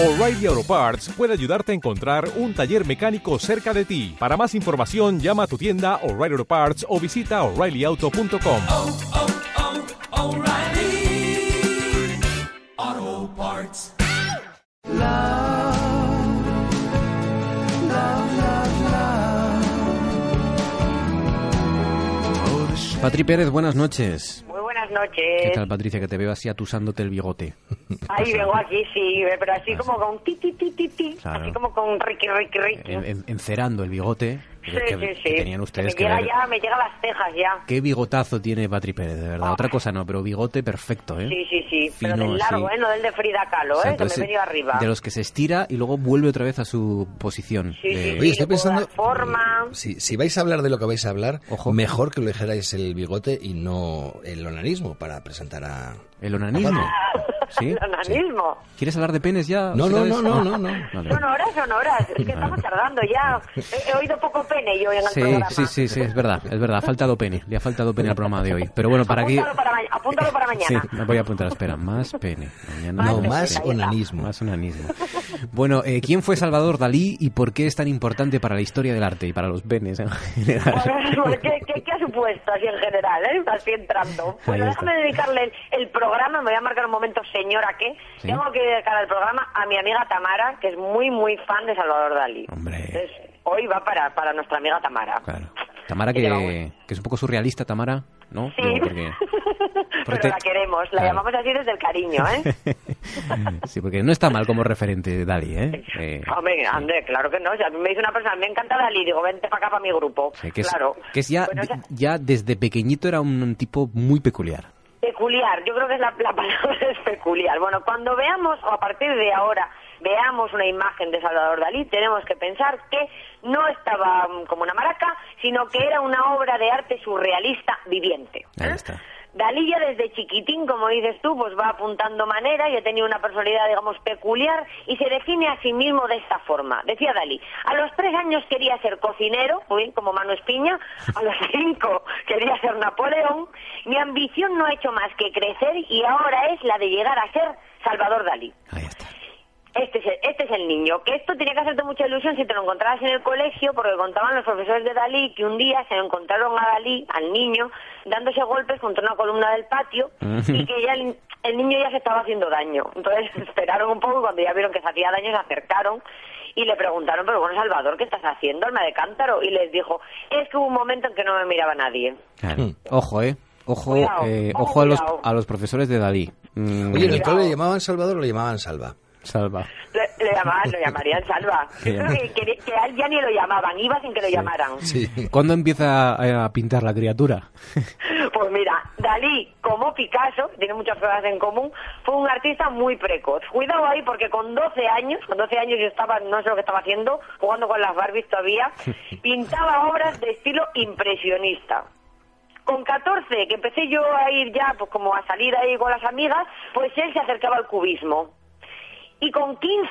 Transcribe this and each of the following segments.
O'Reilly Auto Parts puede ayudarte a encontrar un taller mecánico cerca de ti. Para más información, llama a tu tienda O'Reilly Auto Parts o visita oreillyauto.com. oh, oh, O'Reilly Auto Parts. Patri Pérez, buenas noches. Buenas ¿Qué noches. tal, Patricia, que te veo así atusándote el bigote? Ahí vengo aquí, sí, pero así como con ti, ti, ti, ti, ti. Claro. Así como con Ricky, Ricky, Ricky. En- en- encerando el bigote. Sí, que, sí, que sí. tenían ustedes me que llega ver. ya, me llega a las cejas ya. Qué bigotazo tiene Patri Pérez, de verdad. Otra cosa no, pero bigote perfecto, ¿eh? Sí, sí, sí. Pero Fino, del largo. ¿eh? No del de Frida Kahlo, ¿eh? Exacto, Que me he venido arriba. De los que se estira y luego vuelve otra vez a su posición. Sí, de- sí, Oye, sí. estoy pensando. forma. Si, si vais a hablar de lo que vais a hablar, Ojo. mejor que lo dijerais el bigote y no el onanismo para presentar a. El onanismo. ¿Sí? El onanismo. ¿Quieres hablar de penes ya? No, no, Otra no, vez? no, no, no. Vale. Son horas, son horas. Es que estamos tardando ya. He, he oído poco pene yo en el Sí, programa. sí, sí, sí, es verdad, es verdad. Ha faltado pene, le ha faltado pene al programa de hoy. Pero bueno, para que... Apúntalo para, ma- apúntalo para Sí, mañana. me voy a apuntar, espera, más pene. Mañana No, más está. onanismo. Más onanismo. Bueno, eh, ¿quién fue Salvador Dalí y por qué es tan importante para la historia del arte y para los penes en general? Bueno, ¿Qué, qué, qué ha supuesto así en general? ¿eh? Así entrando. Bueno, déjame dedicarle el, el programa, me voy a marcar un momento, señora, ¿qué? Sí. Tengo que dedicar el programa a mi amiga Tamara, que es muy, muy fan de Salvador Dalí. Hombre. Entonces, hoy va para, para nuestra amiga Tamara. Claro. Tamara, que, que es un poco surrealista, Tamara, ¿no? Sí, Digo, porque... pero la queremos, la Claro. llamamos así desde el cariño, ¿eh? sí, porque no está mal como referente Dalí, ¿eh? Eh, Hombre, André, claro que no. O sea, me dice una persona, me encanta Dalí, digo, vente para acá, para mi grupo. sí, que es, claro. que es ya, Bueno, sea, ya desde pequeñito era un tipo muy peculiar. Peculiar, yo creo que es la, la palabra es peculiar. Bueno, cuando veamos, o a partir de ahora, veamos una imagen de Salvador Dalí, tenemos que pensar que no estaba mm, como una maraca, sino que era una obra de arte surrealista viviente. Ahí ¿eh? está. Dalí ya desde chiquitín, como dices tú, pues va apuntando manera y ha tenido una personalidad, digamos, peculiar y se define a sí mismo de esta forma. Decía Dalí, a los tres años quería ser cocinero, muy bien, como Manu Espiña, a los cinco quería ser Napoleón, mi ambición no ha hecho más que crecer y ahora es la de llegar a ser Salvador Dalí. Este es, el, este es el niño. Que esto tenía que hacerte mucha ilusión si te lo encontrabas en el colegio, porque contaban los profesores de Dalí que un día se encontraron a Dalí, al niño, dándose golpes contra una columna del patio y que ya el, el niño ya se estaba haciendo daño. Entonces esperaron un poco y cuando ya vieron que se hacía daño se acercaron y le preguntaron, pero bueno, Salvador, ¿qué estás haciendo, alma de cántaro? Y les dijo, es que hubo un momento en que no me miraba nadie. Claro. Ojo, ¿eh? Ojo, Cuidado, eh, ojo, a los, a los profesores de Dalí. Mm, Oye, ¿en el cole le llamaban Salvador o le llamaban Salva? Salva. Le, le llamaban, lo llamarían Salva. ¿Qué Creo que, que, que a él ya ni lo llamaban, iba sin que lo llamaran. Sí. ¿Cuándo empieza a, a pintar la criatura? Pues mira, Dalí, como Picasso, tiene muchas cosas en común, fue un artista muy precoz. Cuidado ahí porque con 12 años, con 12 años yo estaba, no sé lo que estaba haciendo, jugando con las Barbies todavía, pintaba obras de estilo impresionista. Con 14, que empecé yo a ir ya, pues como a salir ahí con las amigas, pues él se acercaba al cubismo. Y con 15,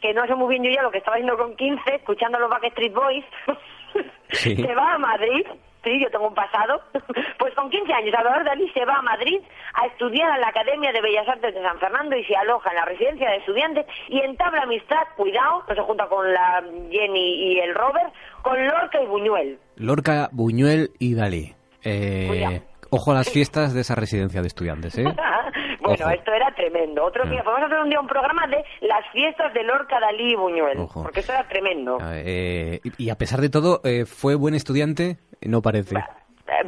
que no sé muy bien yo ya lo que estaba haciendo con 15, escuchando a los Backstreet Boys, Sí. se va a Madrid. Sí, yo tengo un pasado. Pues con 15 años, Salvador Dalí se va a Madrid a estudiar a la Academia de Bellas Artes de San Fernando y se aloja en la residencia de estudiantes y entabla amistad, cuidado, no se junta con la Jenny y el Robert, con Lorca y Buñuel. Lorca, Buñuel y Dalí. Eh, ojo a las fiestas de esa residencia de estudiantes, ¿eh? bueno, Ojo. esto era tremendo. Otro día, Ah. podemos hacer un día un programa de las fiestas de Lorca, Dalí y Buñuel, Ojo. porque esto era tremendo. Eh, y a pesar de todo, eh, ¿fue buen estudiante? No parece.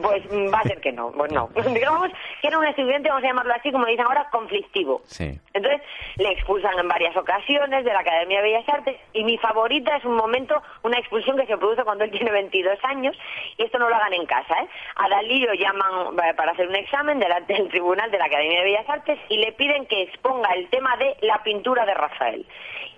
Pues mm, va a ser que no, pues no. Digamos que era un estudiante, vamos a llamarlo así, como dicen ahora, conflictivo. Sí. Entonces le expulsan en varias ocasiones de la Academia de Bellas Artes y mi favorita es un momento, una expulsión que se produce cuando él tiene 22 años y esto no lo hagan en casa. ¿eh? A Dalí lo llaman eh, para hacer un examen delante del tribunal de la Academia de Bellas Artes y le piden que exponga el tema de la pintura de Rafael.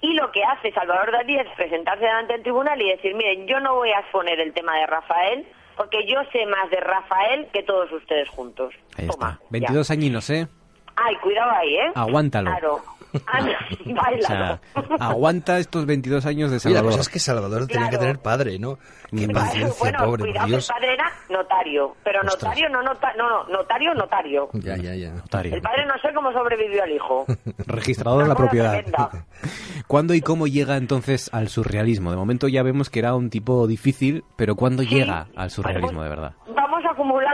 Y lo que hace Salvador Dalí es presentarse delante del tribunal y decir, miren, yo no voy a exponer el tema de Rafael porque yo sé más de Rafael que todos ustedes juntos. Ahí Toma, está. ya. 22 añinos, ¿eh? Ay, cuidado ahí, ¿eh? Aguántalo. Claro. Anda, O bailalo. sea, aguanta estos 22 años de Salvador. cosa es que Salvador tenía que Claro. tener padre, ¿no? Qué paciencia, bueno, pobre, cuidado, Dios. el padre era notario, pero Ostras. notario no, nota, no, no, notario, notario. Ya, ya, ya. Notario. El padre no sé cómo sobrevivió al hijo. Registrador de la propiedad. ¿Cuándo y cómo llega entonces al surrealismo? De momento ya vemos que era un tipo difícil, pero ¿cuándo Sí. llega al surrealismo de verdad?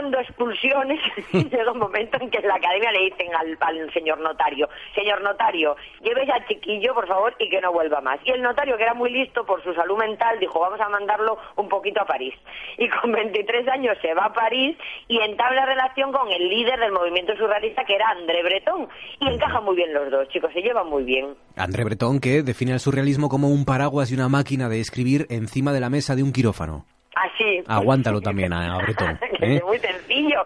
Acumulando expulsiones llega un momento en que en la academia le dicen al, al señor notario, señor notario, llévese al chiquillo, por favor, y que no vuelva más. Y el notario, que era muy listo por su salud mental, dijo, vamos a mandarlo un poquito a París. Y con 23 años se va a París y entabla relación con el líder del movimiento surrealista, que era André Breton. Y encajan muy bien los dos, chicos, se llevan muy bien. André Breton, que define el surrealismo como un paraguas y una máquina de escribir encima de la mesa de un quirófano. Así. Aguántalo también a, Breton. ¿eh? es muy sencillo.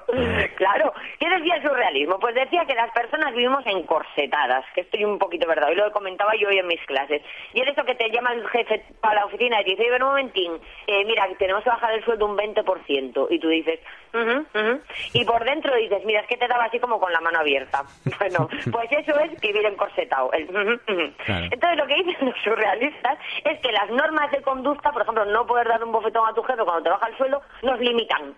Claro. ¿Qué decía el surrealismo? Pues decía que las personas vivimos encorsetadas, que estoy un poquito verdad, y lo comentaba yo hoy en mis clases. Y es eso que te llama el jefe para la oficina y te dice, "Oye, ven un momentín, eh, mira, tenemos que bajar el sueldo un 20%. Y tú dices, "Ujú, ujú". y por dentro dices, mira, es que te daba así como con la mano abierta. Bueno, pues eso es vivir encorsetado. el. Claro. Entonces lo que dicen los surrealistas es que las normas de conducta, por ejemplo, no poder dar un bofetón a tu jefe cuando te baja el suelo, nos limitan.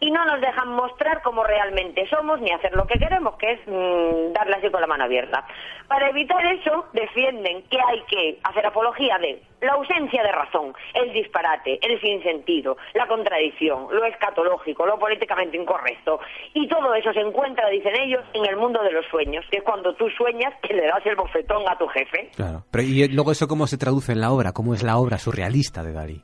Y no nos dejan mostrar cómo realmente somos ni hacer lo que queremos, que es mm, darle así con la mano abierta. Para evitar eso, defienden que hay que hacer apología de la ausencia de razón, el disparate, el sinsentido, la contradicción, lo escatológico, lo políticamente incorrecto. Y todo eso se encuentra, dicen ellos, en el mundo de los sueños, que es cuando tú sueñas que le das el bofetón a tu jefe. Claro. Pero ¿y luego eso cómo se traduce en la obra? ¿Cómo es la obra surrealista de Dalí?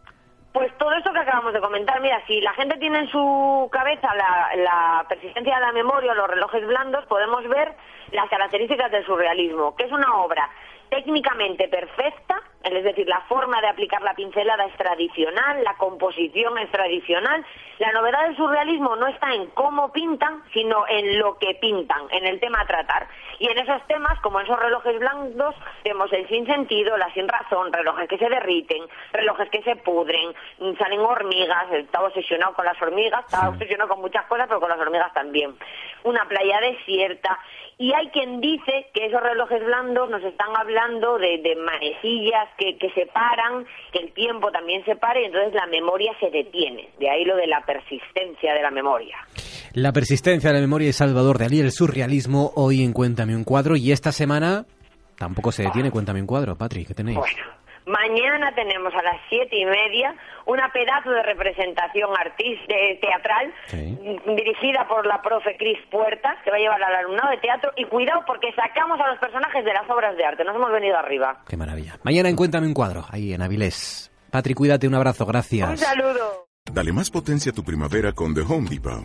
Acabamos de comentar, mira, si la gente tiene en su cabeza la, la persistencia de la memoria, los relojes blandos, podemos ver las características del surrealismo, que es una obra técnicamente perfecta, es decir, la forma de aplicar la pincelada es tradicional, la composición es tradicional. La novedad del surrealismo no está en cómo pintan, sino en lo que pintan, en el tema a tratar. Y en esos temas, como en esos relojes blandos, vemos el sinsentido, la sin razón, relojes que se derriten, relojes que se pudren, mm, salen hormigas, estaba obsesionado con las hormigas, estaba obsesionado con muchas cosas, pero con las hormigas también. Una playa desierta. Y hay quien dice que esos relojes blandos nos están hablando de, de manecillas que, que se paran, que el tiempo también se para y entonces la memoria se detiene. De ahí lo de la persistencia de la memoria. La persistencia de la memoria de Salvador Dalí, el surrealismo, hoy en Cuéntame un cuadro. Y esta semana tampoco se detiene Cuéntame un cuadro, Patri, ¿qué tenéis? Bueno, mañana tenemos a las siete y media una pedazo de representación artista, teatral Sí. dirigida por la profe Cris Puertas, que va a llevar al alumnado de teatro. Y cuidado porque sacamos a los personajes de las obras de arte. Nos hemos venido arriba. Qué maravilla. Mañana en Cuéntame un cuadro, ahí en Avilés. Patri, cuídate, un abrazo, gracias. Un saludo. Dale más potencia a tu primavera con The Home Depot.